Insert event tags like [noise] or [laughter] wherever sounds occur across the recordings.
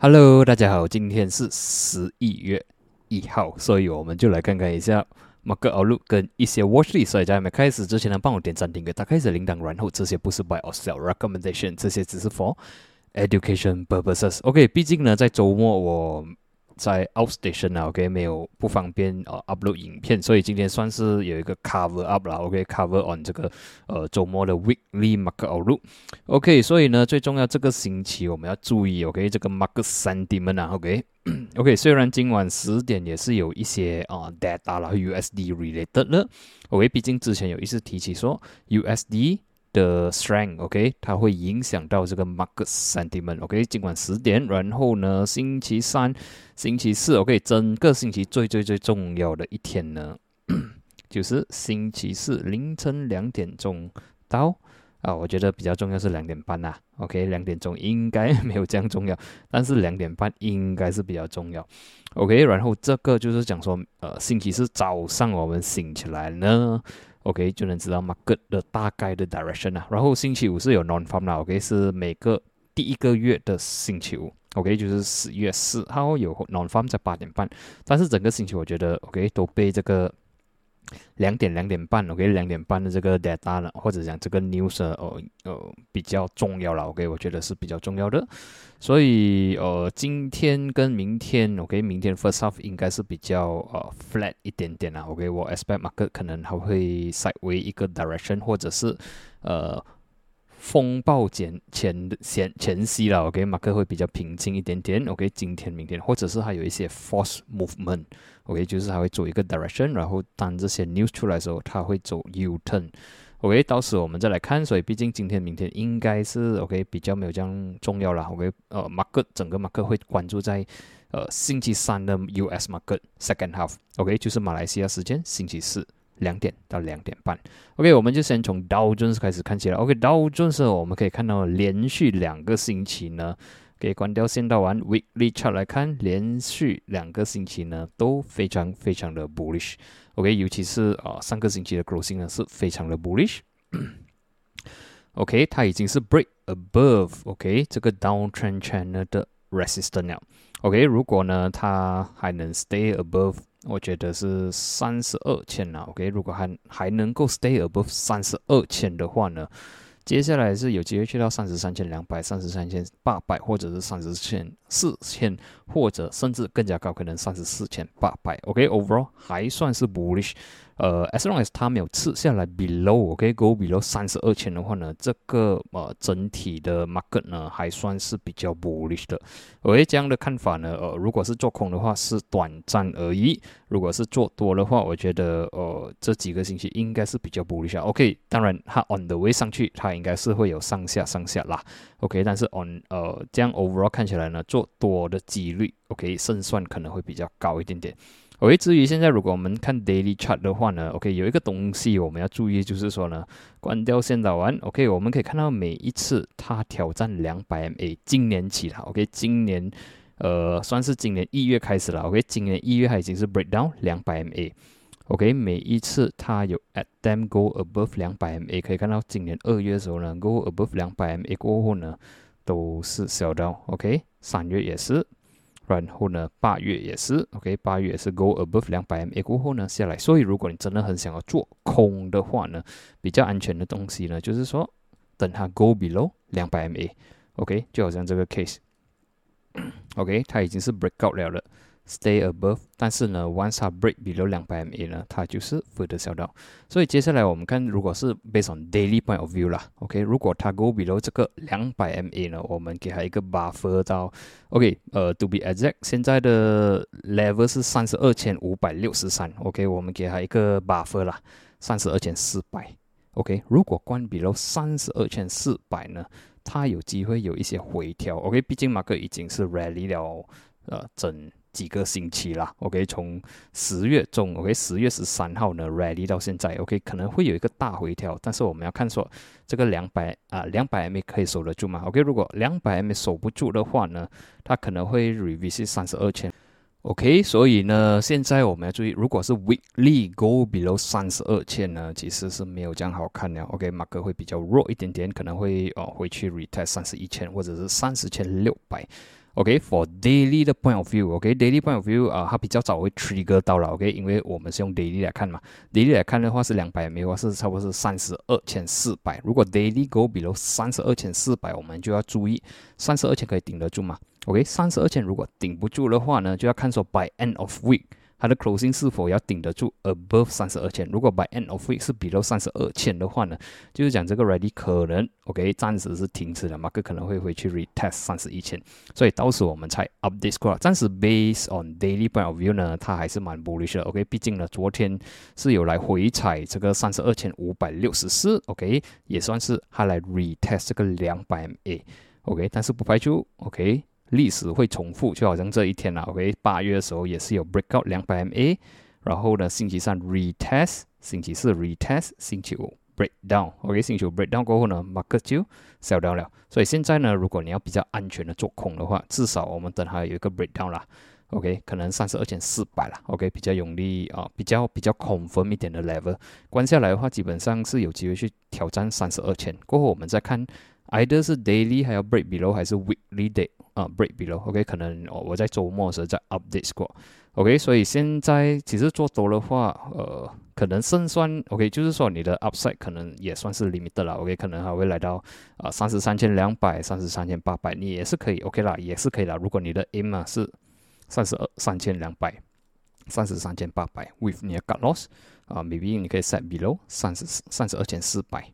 Hello，大家好，今天是十一月一号，所以我们就来看看一下马克奥路跟一些 watch list。所以在还没开始之前呢，帮我点赞、订阅、打开小铃铛。然后这些不是 by or sell recommendation，这些只是 for education purposes。OK，毕竟呢，在周末我。在 outstation 啊，OK，没有不方便呃 upload 影片，所以今天算是有一个 cover up 了，OK，cover on 这个呃周末的 weekly market outlook，OK，所以呢，最重要这个星期我们要注意，OK，这个 market sentiment 啊，OK，OK，虽然今晚十点也是有一些啊 data 啦，USD related 了，OK，毕竟之前有一次提起说 USD。的 strength，OK，它会影响到这个 market sentiment，OK，今晚十点，然后呢，星期三、星期四，OK，整个星期最最最重要的一天呢，[clears throat] 就是星期四凌晨两点钟到。啊，我觉得比较重要是两点半呐，OK，两点钟应该没有这样重要，但是两点半应该是比较重要，OK，然后这个就是讲说，呃，星期四早上我们醒起来呢。OK，就能知道 market 的大概的 direction 啊。然后星期五是有 non farm 啦，OK，是每个第一个月的星期五，OK，就是十月四号有 non farm 在八点半。但是整个星期我觉得 OK 都被这个。两点两点半，OK，两点半的这个 data 呢，或者讲这个 news 哦，呃，比较重要了，OK，我觉得是比较重要的。所以呃，今天跟明天，OK，明天 first half 应该是比较呃 flat 一点点啦，OK，我 expect market 可能还会 sideway 一个 direction，或者是呃。风暴前前前前夕了，OK，马克会比较平静一点点，OK，今天明天或者是还有一些 force movement OK，就是它会走一个 direction，然后当这些 news 出来的时候，它会走 U turn，OK，到时我们再来看，所以毕竟今天明天应该是 OK 比较没有这样重要了，OK，呃，，market 整个 market 会关注在呃星期三的 US market second half，OK，就是马来西亚时间星期四。两点到两点半，OK，我们就先从 Dow Jones 开始看起来。OK，Dow Jones 我们可以看到连续两个星期呢，给关掉先到完 Weekly Chart 来看，连续两个星期呢都非常非常的 bullish。OK，尤其是啊上个星期的 closing 呢是非常的 bullish。OK，它已经是 break above OK 这个 downtrend channel 的 resistance 了。OK，如果呢它还能 stay above 我觉得是三十二千呐，OK，如果还还能够 stay above 三十二千的话呢，接下来是有机会去到三十三千两百、三十三千八百，或者是三十千四千，或者甚至更加高，可能三十四千八百，OK，overall 还算是 bullish。呃，as long as 它没有刺下来 below，OK，go below 三十二千的话呢，这个呃整体的 market 呢还算是比较 bullish 的。OK，这样的看法呢，呃，如果是做空的话是短暂而已；如果是做多的话，我觉得呃这几个星期应该是比较 bullish。OK，当然它 on the way 上去，它应该是会有上下上下啦。OK，但是 on 呃这样 overall 看起来呢，做多的几率 OK 胜算可能会比较高一点点。OK，至于现在如果我们看 daily chart 的话呢，OK，有一个东西我们要注意，就是说呢，关掉先导完，OK，我们可以看到每一次它挑战两百 MA，今年起了，OK，今年呃算是今年一月开始了，OK，今年一月它已经是 breakdown 两百 MA，OK，每一次它有 at them go above 两百 MA，可以看到今年二月的时候呢，go above 两百 MA 过后呢，都是小到 o k 三月也是。然后呢，八月也是，OK，八月也是 go above 两百 MA 过后呢下来。所以如果你真的很想要做空的话呢，比较安全的东西呢，就是说等它 go below 两百 MA，OK，就好像这个 case，OK，它已经是 break out 了了。Stay above，但是呢，once 它 break below 两百 MA 呢，它就是 further sell down。所以接下来我们看，如果是 based on daily point of view 啦，OK，如果它 go below 这个两百 MA 呢，我们给它一个 buffer 到，OK，呃，to be exact，现在的 level 是三十二千五百六十三，OK，我们给它一个 buffer 啦，三十二千四百，OK，如果关 below 三十二千四百呢，它有机会有一些回调，OK，毕竟马克已经是 rally 了，呃，整。几个星期啦，OK，从十月中，OK，十月十三号呢，ready 到现在，OK，可能会有一个大回调，但是我们要看说这个两百啊，两百 M 可以守得住吗？OK，如果两百 M 守不住的话呢，它可能会 revisit 三十二千，OK，所以呢，现在我们要注意，如果是 weekly go below 三十二千呢，其实是没有这样好看的，OK，马克会比较弱一点点，可能会哦回去 retest 三十一千或者是三十千六百。OK，for daily 的 point of view，OK，daily point of view 啊，它比较早会 trigger 到了，OK，因为我们是用 daily 来看嘛，daily 来看的话是两百 MA 的话是差不多是三十二千四百，如果 daily go below 三十二千四百，我们就要注意三十二千可以顶得住吗？OK，三十二千如果顶不住的话呢，就要看说 by end of week。它的 closing 是否要顶得住 above 三十二千？如果 by end of week 是 below 三十二千的话呢，就是讲这个 ready 可能 OK 暂时是停止了，马克可能会回去 retest 三十一千，所以到时我们才 update score。暂时 based on daily point of view 呢，它还是蛮 bullish 的 OK，毕竟呢昨天是有来回踩这个三十二千五百六十四 OK，也算是它来 retest 这个两百 MA OK，但是不排除 OK。历史会重复，就好像这一天啊，OK，八月的时候也是有 breakout 两百 MA，然后呢，星期三 retest，星期四 retest，星期五 breakdown，OK，星期五 breakdown 过后呢，market 就 sell down 了。所以现在呢，如果你要比较安全的做空的话，至少我们等它有一个 breakdown 啦，OK，可能三十二千四百啦，OK，比较容易啊，比较比较 confirm 一点的 level，关下来的话，基本上是有机会去挑战三十二千。过后我们再看，either 是 daily 还要 break below，还是 weekly day。啊，break below，OK，可能哦，我在周末时候在 update 过，OK 所以现在其实做多的话，呃，可能胜算，OK，就是说你的 upside 可能也算是 limit 了，OK，可能还会来到啊三十三千两百、三十三千八百，你也是可以 OK 啦，也是可以啦。如果你的 M 啊是三十二三千两百、三十三千八百，with 你的 cut loss 啊，maybe 你可以 set below 三十三十二千四百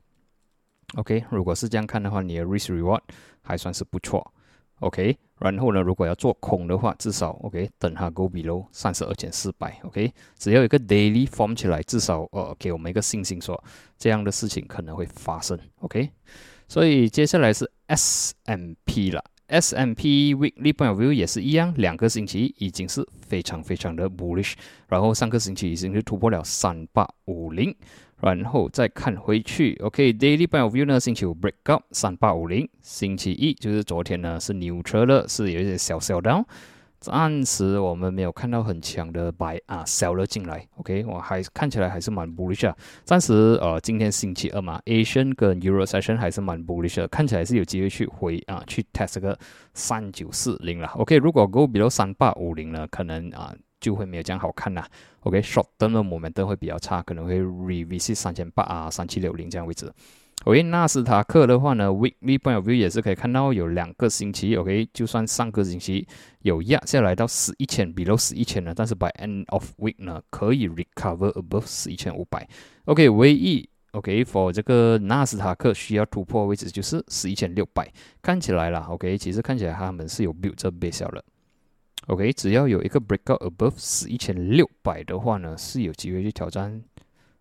，OK，如果是这样看的话，你的 risk reward 还算是不错。OK，然后呢，如果要做空的话，至少 OK，等它 go below 三十二千四百，OK，只要一个 daily form 起来，至少呃给我们一个信心，说这样的事情可能会发生，OK。所以接下来是 S M P 了，S M P weekly point of view 也是一样，两个星期已经是非常非常的 bullish，然后上个星期已经是突破了三八五零。然后再看回去，OK，daily point of view 呢，星期五 break up 三八五零，星期一就是昨天呢是牛车了，是有一些小小 down，暂时我们没有看到很强的 buy 啊 sell 了进来，OK，我还看起来还是蛮 bullish 啊，暂时呃今天星期二嘛，Asian 跟 Euro session 还是蛮 bullish 的，看起来是有机会去回啊去 test 个三九四零了，OK，如果 go below 三八五零呢，可能啊。就会没有这样好看啦。OK，short term 的 moment 会比较差，可能会 revisit 三千八啊、三七六零这样位置。OK，纳斯达克的话呢，weekly point of view 也是可以看到有两个星期，OK，就算上个星期有压下来到十一千，below 十一千呢，但是 by end of week 呢，可以 recover above 十一千五百。OK，唯一 OK，for 这个纳斯达克需要突破位置就是十一千六百，看起来啦，OK，其实看起来他们是有 build 这 base 了。OK，只要有一个 breakout above 十一千六百的话呢，是有机会去挑战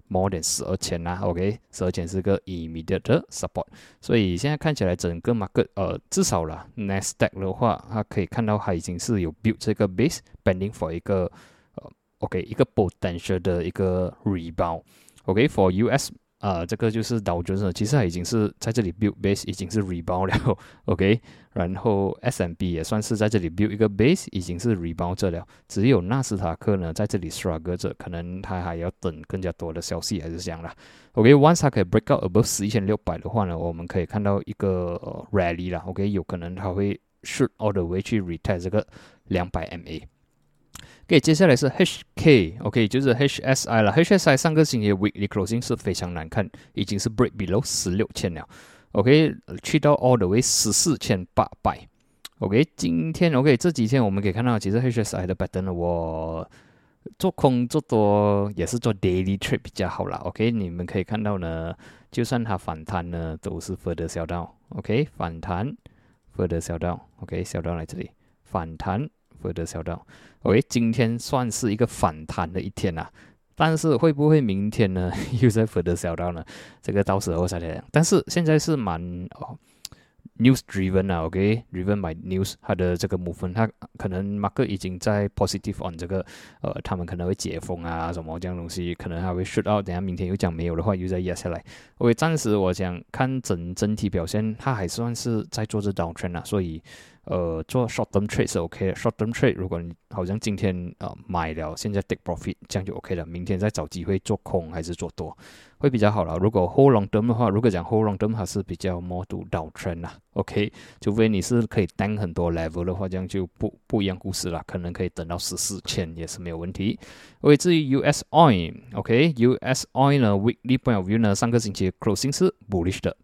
more than 十二千啦。OK，十二千是个 immediate support，所以现在看起来整个 market 呃至少啦 Nasdaq 的话，它可以看到它已经是有 build 这个 base，pending for 一个呃 OK 一个 potential 的一个 rebound。OK，for US。啊，这个就是导致呢，其实它已经是在这里 build base，已经是 rebound 了，[laughs] OK。然后 S M B 也算是在这里 build 一个 base，已经是 rebound 着了。只有纳斯达克呢，在这里 struggle 着，可能它还要等更加多的消息，还是这样啦。OK，once 它可以 break out above 十一千六百的话呢，我们可以看到一个 rally 啦。OK，有可能它会 shoot all the way 去 retest 这个两百 MA。OK，接下来是 HK，OK，就是 HSI 了。HSI 上个星期 weekly closing 是非常难看，已经是 break below 十六千了。OK，去到 all the way 十四千八百。OK，今天 OK 这几天我们可以看到，其实 HSI 的 pattern 我做空做多也是做 daily trip 比较好啦。OK，你们可以看到呢，就算它反弹呢，都是 further sell down。OK，反弹 further sell down。OK，sell down 来这里反弹。further sell down。OK，今天算是一个反弹的一天呐，但是会不会明天呢 [laughs] 又在 further sell down 呢？这个到时候再讲。但是现在是蛮哦 news driven 啊，OK，driven by news，它的这个部分，它可能 market 已经在 positive on 这个呃，他们可能会解封啊什么这样东西，可能还会 shoot out，等下明天又讲没有的话又再压下来。OK，暂时我想看整整体表现，它还算是在做着 downtrend 啊，所以。呃，做 short term trade 是 OK 的。short term trade，如果你好像今天呃买了，现在 take profit，这样就 OK 了。明天再找机会做空还是做多，会比较好了。如果 hold long term 的话，如果讲 hold long term，还是比较 more to downtrend 啦。OK，除非你是可以单很多 level 的话，这样就不不一样故事了。可能可以等到十四千也是没有问题。OK，至于 US oil，OK，US oil 呢，weekly point of view 呢，上个星期 closing 是 bullish 的。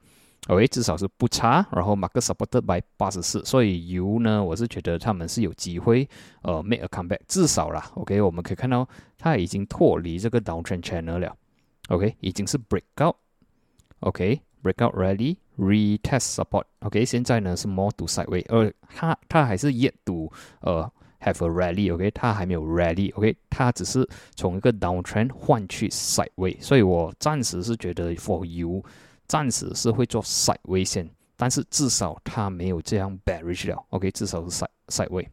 OK，至少是不差，然后 market supported by 八十四，所以油呢，我是觉得他们是有机会，呃，make a comeback，至少啦，OK，我们可以看到它已经脱离这个 downtrend channel 了，OK，已经是 breakout，OK，breakout rally，retest support，OK，现在呢是 more to sideway，呃，它它还是 yet to 呃 have a rally，OK，它还没有 rally，OK，它只是从一个 downtrend 换去 sideway，所以我暂时是觉得 for you。暂时是会做 side 位线，但是至少它没有这样 bearish 了。OK，至少是 side side way。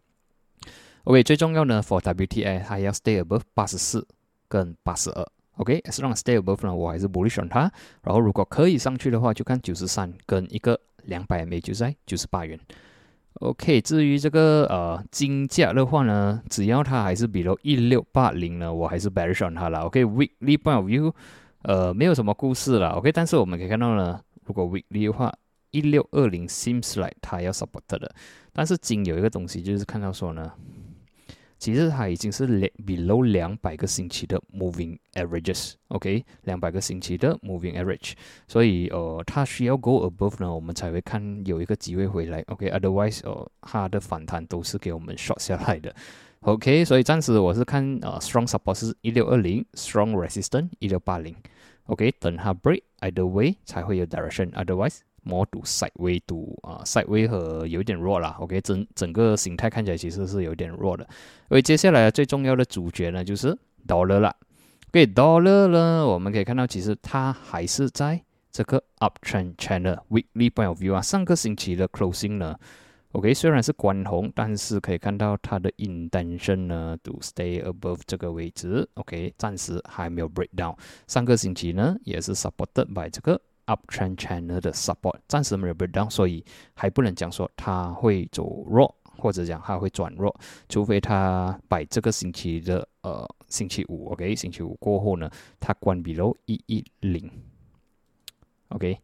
OK，最重要呢，for WTI 它要 stay above 八十四跟八十二。OK，是让 stay above 呢，我还是 bullish 它。然后如果可以上去的话，就看九十三跟一个两百 MA 就在九十八元。OK，至于这个呃金价的话呢，只要它还是比如一六八零呢，我还是 bearish 它了。OK，weekly point of view。呃，没有什么故事了，OK。但是我们可以看到呢，如果 weekly 的话，一六二零 seems like 它要 support 的。但是金有一个东西，就是看到说呢，其实它已经是 below 两百个星期的 moving averages，OK，两百个星期的 moving average。所以呃，它需要 go above 呢，我们才会看有一个机会回来，OK。Otherwise，呃，它的反弹都是给我们 short 下来的。OK，所以暂时我是看呃，strong support 是一六二零，strong resistance 一六八零。OK，等它 break either way 才会有 direction，otherwise more to sideway to 啊 sideway 和有点弱啦。OK，整整个形态看起来其实是有点弱的。所以接下来最重要的主角呢就是 dollar 啦。OK，dollar 呢，我们可以看到其实它还是在这个 uptrend channel weekly point of view 啊，上个星期的 closing 呢。OK，虽然是关红，但是可以看到它的 intention 呢，to stay above 这个位置。OK，暂时还没有 break down。上个星期呢，也是 supported by 这个 uptrend channel 的 support，暂时没有 break down，所以还不能讲说它会走弱，或者讲它会转弱，除非它把这个星期的呃星期五，OK，星期五过后呢，它关闭了一一零，OK，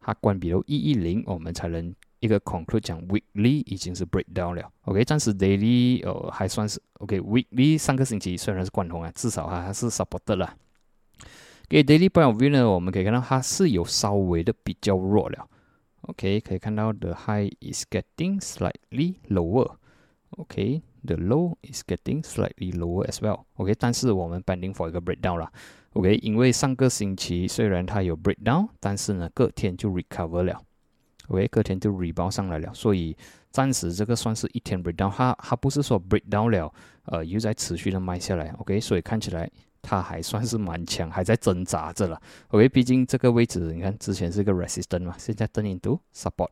它关闭了一一零，我们才能。一个 conclude 讲 weekly 已经是 breakdown 了，OK，暂时 daily 呃还算是 OK，weekly 上个星期虽然是关红啊，至少它还是 support 了。给 daily point of view 呢，我们可以看到它是有稍微的比较弱了，OK，可以看到 the high is getting slightly lower，OK，the low is getting slightly lower as well，OK，但是我们 pending for 一个 breakdown 啦，OK，因为上个星期虽然它有 breakdown，但是呢隔天就 recover 了。OK，隔天就 rebound 上来了，所以暂时这个算是一天 breakdown，它它不是说 breakdown 了，呃，又在持续的卖下来。OK，所以看起来它还算是蛮强，还在挣扎着了。OK，毕竟这个位置你看之前是个 resistance 嘛，现在 turn into support。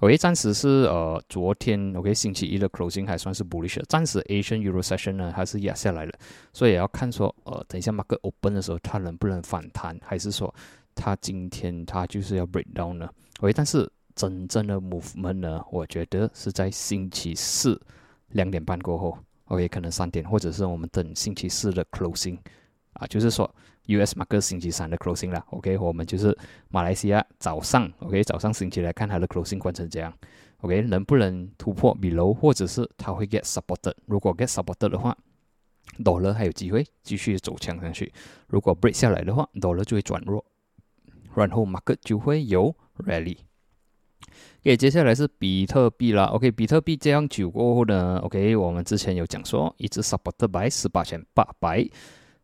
OK，暂时是呃昨天 OK 星期一的 closing 还算是 bullish，暂时 Asian Euro session 呢还是压下来了，所以也要看说呃等一下 market open 的时候它能不能反弹，还是说它今天它就是要 breakdown 呢喂但是真正的 movement 呢，我觉得是在星期四两点半过后，OK，可能三点，或者是我们等星期四的 closing，啊，就是说 usmax 星期三的 closing 啦，OK，我们就是马来西亚早上，OK，早上星期来看它的 closing 关成这样，OK，能不能突破 below，或者是它会 get supported，如果 get supported 的话，dollar 还有机会继续走强上去，如果 break 下来的话，dollar 就会转弱，然后 market 就会有。Really，OK，接下来是比特币啦。OK，比特币这样久过后呢，OK，我们之前有讲说一直 support 百十八千八百。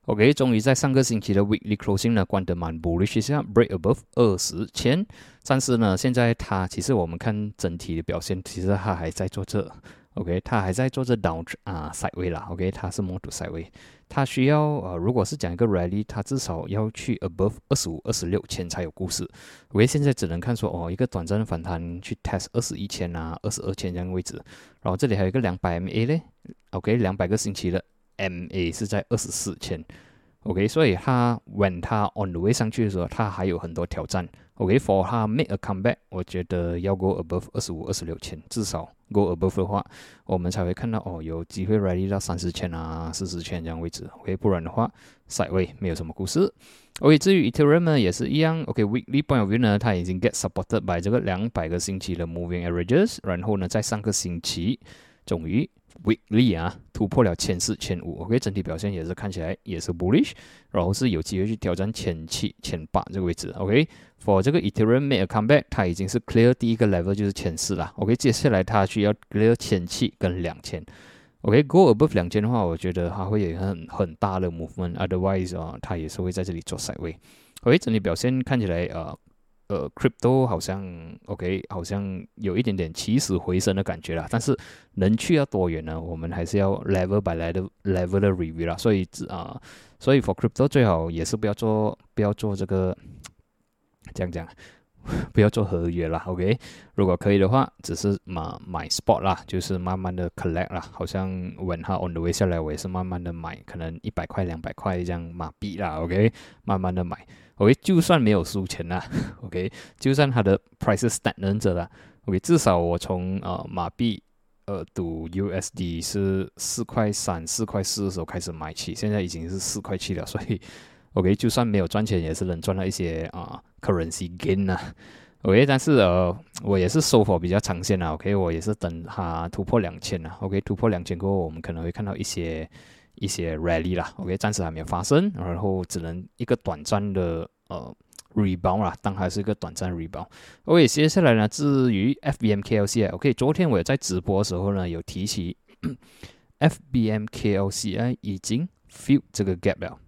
OK，终于在上个星期的 Weekly Closing 呢，关得蛮 bullish 一下，break above 二十千。但是呢，现在它其实我们看整体的表现，其实它还在做这。OK，它还在做着 down 啊 side way 啦。OK，它是 more to side way，它需要呃，如果是讲一个 rally，它至少要去 above 二十五、二十六千才有故事。OK，现在只能看说哦，一个短暂的反弹去 test 二十一千啊、二十二千这样位置。然后这里还有一个两百 MA 嘞。OK，两百个星期的 MA 是在二十四千。OK，所以它 when 它 on the way 上去的时候，它还有很多挑战。OK，for 它 make a comeback，我觉得要 go above 二十五、二十六千，至少 go above 的话，我们才会看到哦，有机会 ready 到三十千啊、四十千这样位置。OK，不然的话，side way 没有什么故事。OK，至于 Ethereum 呢，也是一样。OK，weekly point of view 呢，它已经 get supported by 这个两百个星期的 moving averages，然后呢，在上个星期终于。Weekly 啊，突破了千四千五，OK，整体表现也是看起来也是 bullish，然后是有机会去挑战千七千八这个位置，OK，for 这个 Ethereum make a comeback，它已经是 clear 第一个 level 就是千四了，OK，接下来它需要 clear 千七跟两千，OK，go above 两千的话，我觉得它会有很很大的 movement，otherwise 啊，它也是会在这里做 side way，OK，整体表现看起来呃。呃，crypto 好像 OK，好像有一点点起死回生的感觉啦。但是能去要多远呢？我们还是要 level by level level 的 review 啦。所以啊，所以 for crypto 最好也是不要做，不要做这个，[tsk] 这样讲，[laughs] 不要做合约啦。OK，如果可以的话，只是买买 spot 啦，就是慢慢的 collect 啦。好像 when 它 on the way 下来，我也是慢慢的买，可能一百块、两百块这样马币啦。OK，慢慢的买。OK，就算没有输钱啦，OK，就算它的 price 是 stagnant 着了，OK，至少我从呃马币呃赌 USD 是四块三、四块四的时候开始买起，现在已经是四块七了，所以 OK，就算没有赚钱，也是能赚到一些啊 currency gain 呐，OK，但是呃我也是收获比较长线啊，OK，我也是等它突破两千啊，OK，突破两千过后，我们可能会看到一些。一些 rally 啦，OK，暂时还没有发生，然后只能一个短暂的呃 rebound 啦，当还是一个短暂 rebound。OK，接下来呢，至于 FBMKLCI，OK，昨天我也在直播的时候呢，有提起 [coughs] FBMKLCI 已经 fill 这个 gap 了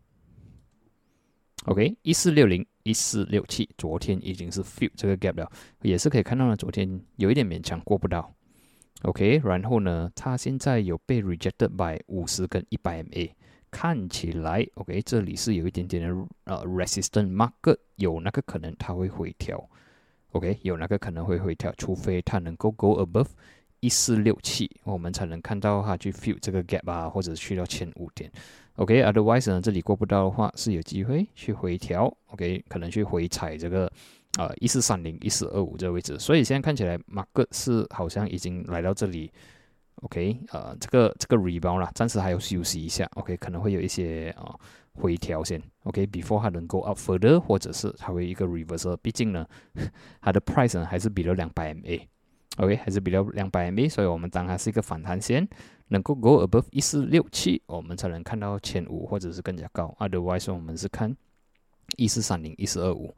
，OK，一四六零一四六七，昨天已经是 fill 这个 gap 了，也是可以看到呢，昨天有一点勉强过不到。OK，然后呢，它现在有被 rejected by 五十跟一百 MA，看起来 OK，这里是有一点点的呃 resistant market，有那个可能它会回调，OK，有那个可能会回调，除非它能够 go above 一四六七，我们才能看到它去 fill 这个 gap 啊，或者去到前五点，OK，otherwise 呢，这里过不到的话是有机会去回调，OK，可能去回踩这个。啊，一四三零、一四二五这个位置，所以现在看起来马克是好像已经来到这里，OK，呃，这个这个 rebound 啦，暂时还要休息一下，OK，可能会有一些啊回调先，OK，before 它能 go up further，或者是它会一个 reversal，毕竟呢，[laughs] 它的 price 呢还是比了两百 MA，OK，还是比较两百 MA，所以我们当它是一个反弹线，能够 go above 一四六七，我们才能看到前五或者是更加高，otherwise 我们是看一四三零、一四二五。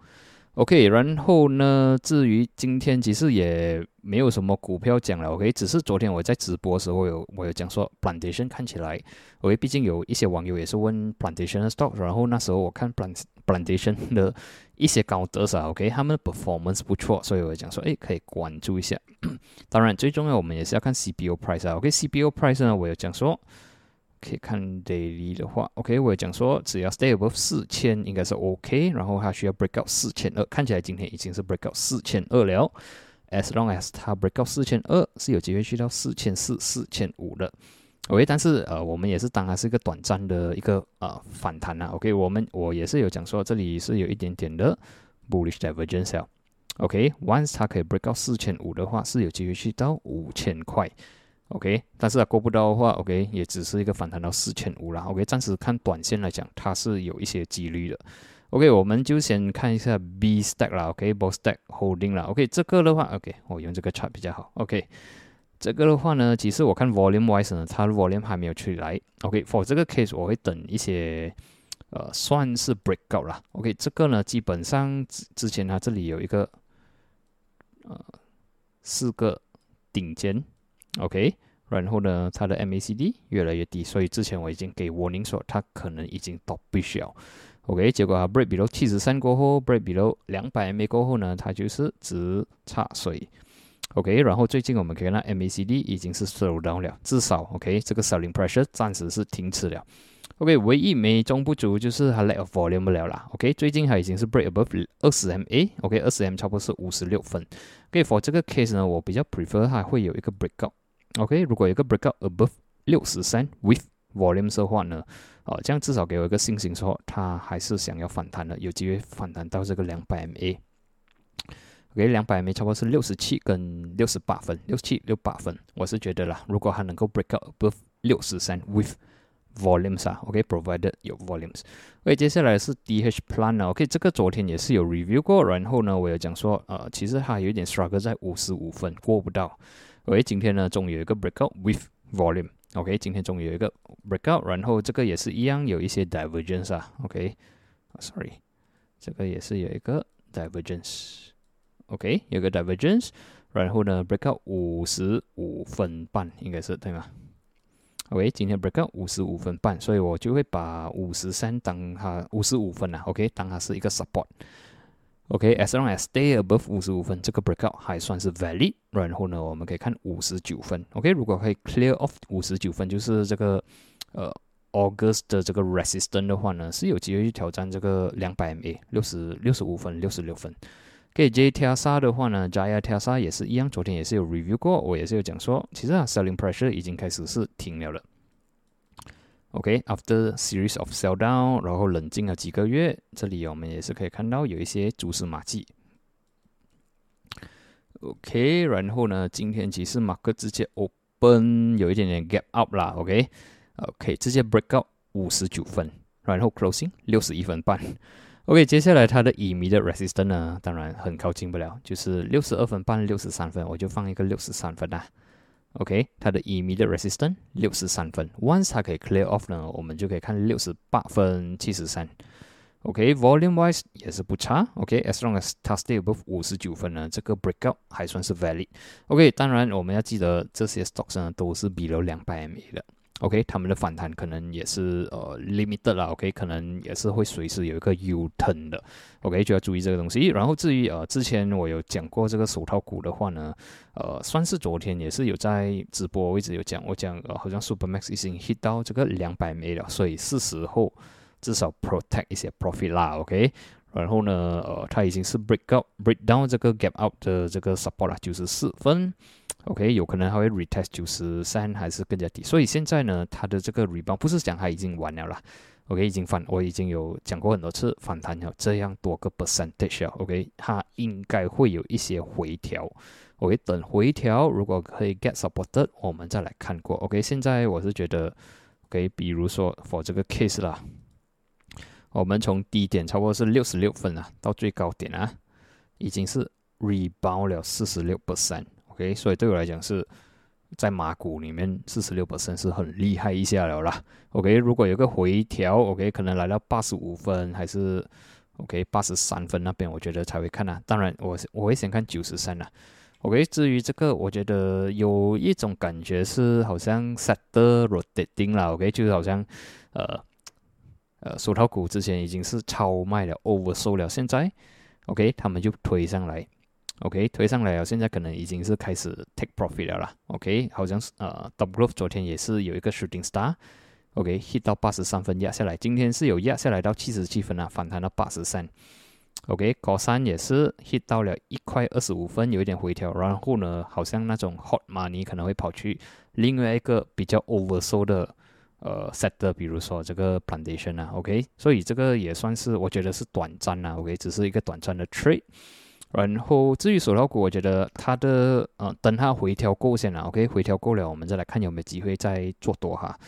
OK，然后呢？至于今天其实也没有什么股票讲了。OK，只是昨天我在直播时候有我有讲说，plantation 看起来，OK，毕竟有一些网友也是问 plantation stock，然后那时候我看 plant plantation 的一些高德啊，OK，他们的 performance 不错，所以我讲说，哎，可以关注一下。[coughs] 当然，最重要我们也是要看 CPO price 啊。OK，CPO price 呢，我有讲说。可以看 daily 的话，OK，我也讲说，只要 stay above 四千应该是 OK，然后它需要 break out 四千二，看起来今天已经是 break out 四千二了。As long as 它 break out 四千二，是有机会去到四千四、四千五的。OK，但是呃，我们也是当然是一个短暂的一个呃反弹啊。OK，我们我也是有讲说，这里是有一点点的 bullish divergence。OK，once 它可以 break out 四千五的话，是有机会去到五千块。OK，但是它过不到的话，OK 也只是一个反弹到四千五啦。OK，暂时看短线来讲，它是有一些几率的。OK，我们就先看一下 B stack 啦。ok bostack holding 啦。OK，这个的话，OK 我用这个 chart 比较好。OK，这个的话呢，其实我看 volume wise 呢，它的 volume 还没有出来。OK，for 这个 case 我会等一些，呃，算是 breakout 啦。OK，这个呢，基本上之之前它这里有一个，呃，四个顶尖。OK，然后呢，它的 MACD 越来越低，所以之前我已经给 warning 说它可能已经到必须要 OK，结果它 break below 七十三过后，break below 两百 MA 过后呢，它就是直插水。OK，然后最近我们可以看到 MACD 已经是 slow down 了，至少 OK 这个 selling pressure 暂时是停止了。OK，唯一美中不足就是它 lack of volume 不了啦。OK，最近它已经是 break above 二十 MA，OK，二十 M 差不多是五十六分。OK，for 这个 case 呢，我比较 prefer 它会有一个 breakout。OK，如果有个 breakout above 六十三 with volumes 的话呢，哦，这样至少给我一个信心，说它还是想要反弹的，有机会反弹到这个两百 MA。OK，两百 MA 差不多是六十七跟六十八分，六十七六八分，我是觉得啦，如果它能够 break out above 六十三 with volumes 啊，OK，provided 有 volumes。OK，接下来是 DH Plan 啊，OK，这个昨天也是有 review 过，然后呢，我有讲说，呃，其实它有点 struggle 在五十五分过不到。喂今天呢，终于有一个 breakout with volume。OK，今天终于有一个 breakout，然后这个也是一样有一些 divergence 啊。OK，sorry，这个也是有一个 divergence。OK，有个 divergence，然后呢，breakout 五十五分半应该是对吗？OK，今天 breakout 五十五分半，所以我就会把五十三当它五十五分啊。OK，当它是一个 support。OK，as long as stay above 五十五分，这个 breakout 还算是 valid。然后呢，我们可以看五十九分。OK，如果可以 clear off 五十九分，就是这个呃 August 的这个 resistance 的话呢，是有机会去挑战这个两百 MA 六十六十五分、六十六分。给 J T S A 的话呢，J I T S A 也是一样，昨天也是有 review 过，我也是有讲说，其实啊 selling pressure 已经开始是停了了。OK，after series of sell down，然后冷静了几个月，这里我们也是可以看到有一些蛛丝马迹。OK，然后呢，今天其实马克直接 open 有一点点 gap up 啦。OK，OK，直接 break out 五十九分，然后 closing 六十一分半。OK，接下来它的乙醚的 resistance 呢，当然很靠近不了，就是六十二分半、六十三分，我就放一个六十三分啊。OK，它的 immediate resistance 六十三分，once 它可以 clear off 呢，我们就可以看六十八分七十三。OK，volume wise 也是不差。OK，as long as 它 stay above 五十九分呢，这个 breakout 还算是 valid。OK，当然我们要记得这些 stocks 呢都是比了两百 MA 的。OK，他们的反弹可能也是呃 limited 啦，OK，可能也是会随时有一个 U turn 的，OK，就要注意这个东西。然后至于呃之前我有讲过这个手套股的话呢，呃，算是昨天也是有在直播位置有讲，我讲呃好像 Supermax 已经 hit 到这个两百枚了，所以是时候至少 protect 一些 profit 啦，OK。然后呢，呃，它已经是 break out break down 这个 gap out 的这个 support 啦，九十四分。OK，有可能还会 retest 九十三还是更加低，所以现在呢，它的这个 rebound 不是讲它已经完了啦。OK，已经反，我已经有讲过很多次反弹有这样多个 percentage 啊。OK，它应该会有一些回调。OK，等回调如果可以 get supported，我们再来看过。OK，现在我是觉得，OK，比如说 for 这个 case 啦，我们从低点差不多是六十六分啊，到最高点啊，已经是 rebound 了四十六 percent。OK，所以对我来讲是在马股里面四十六是很厉害一下了啦。OK，如果有个回调，OK，可能来到八十五分还是 OK 八十三分那边，我觉得才会看啊。当然，我我会先看九十三啦。OK，至于这个，我觉得有一种感觉是好像 set rotating 啦。OK，就是好像呃呃，手套股之前已经是超卖了 over so 了，现在 OK，他们就推上来。OK，推上来了，现在可能已经是开始 take profit 了啦。OK，好像是呃，W 昨天也是有一个 shooting star，OK，hit 到八十三分压下来，今天是有压下来到七十七分啊，反弹到八十三。OK，高三也是 hit 到了一块二十五分，有一点回调，然后呢，好像那种 hot money 可能会跑去另外一个比较 oversold 的呃 sector，比如说这个 plantation 啊，OK，所以这个也算是我觉得是短暂啊，OK，只是一个短暂的 trade。然后至于手套股，我觉得它的呃，等它回调够先了，OK，回调够了，我们再来看有没有机会再做多哈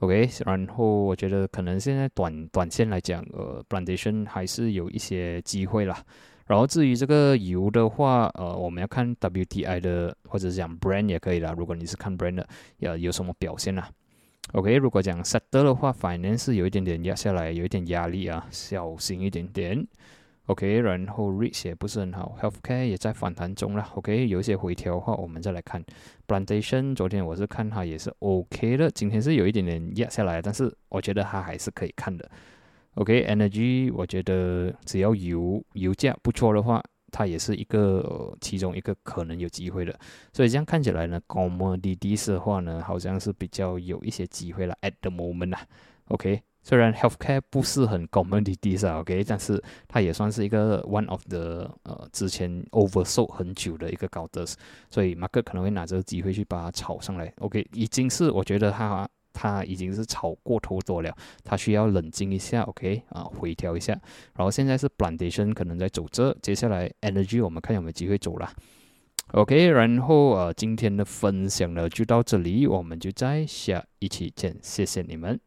，OK。然后我觉得可能现在短短线来讲，呃，plantation 还是有一些机会啦。然后至于这个油的话，呃，我们要看 WTI 的或者是讲 Brand 也可以啦。如果你是看 Brand 的，要有什么表现啦 o k 如果讲 Set 的话，Finance 有一点点压下来，有一点压力啊，小心一点点。OK，然后 REIT 也不是很好，Healthcare 也在反弹中了。OK，有一些回调的话，我们再来看 Plantation。昨天我是看它也是 OK 的，今天是有一点点压下来，但是我觉得它还是可以看的。OK，Energy 我觉得只要油油价不错的话，它也是一个其中一个可能有机会的。所以这样看起来呢，Commodities 的话呢，好像是比较有一些机会了。At the moment 啊，OK。虽然 healthcare 不是很 commodity 啊，OK，但是它也算是一个 one of the 呃之前 oversold 很久的一个高的，所以马克可能会拿这个机会去把它炒上来，OK，已经是我觉得它它已经是炒过头多了，它需要冷静一下，OK 啊，回调一下。然后现在是 plantation 可能在走这，接下来 energy 我们看有没有机会走了，OK。然后呃，今天的分享呢就到这里，我们就在下一期见，谢谢你们。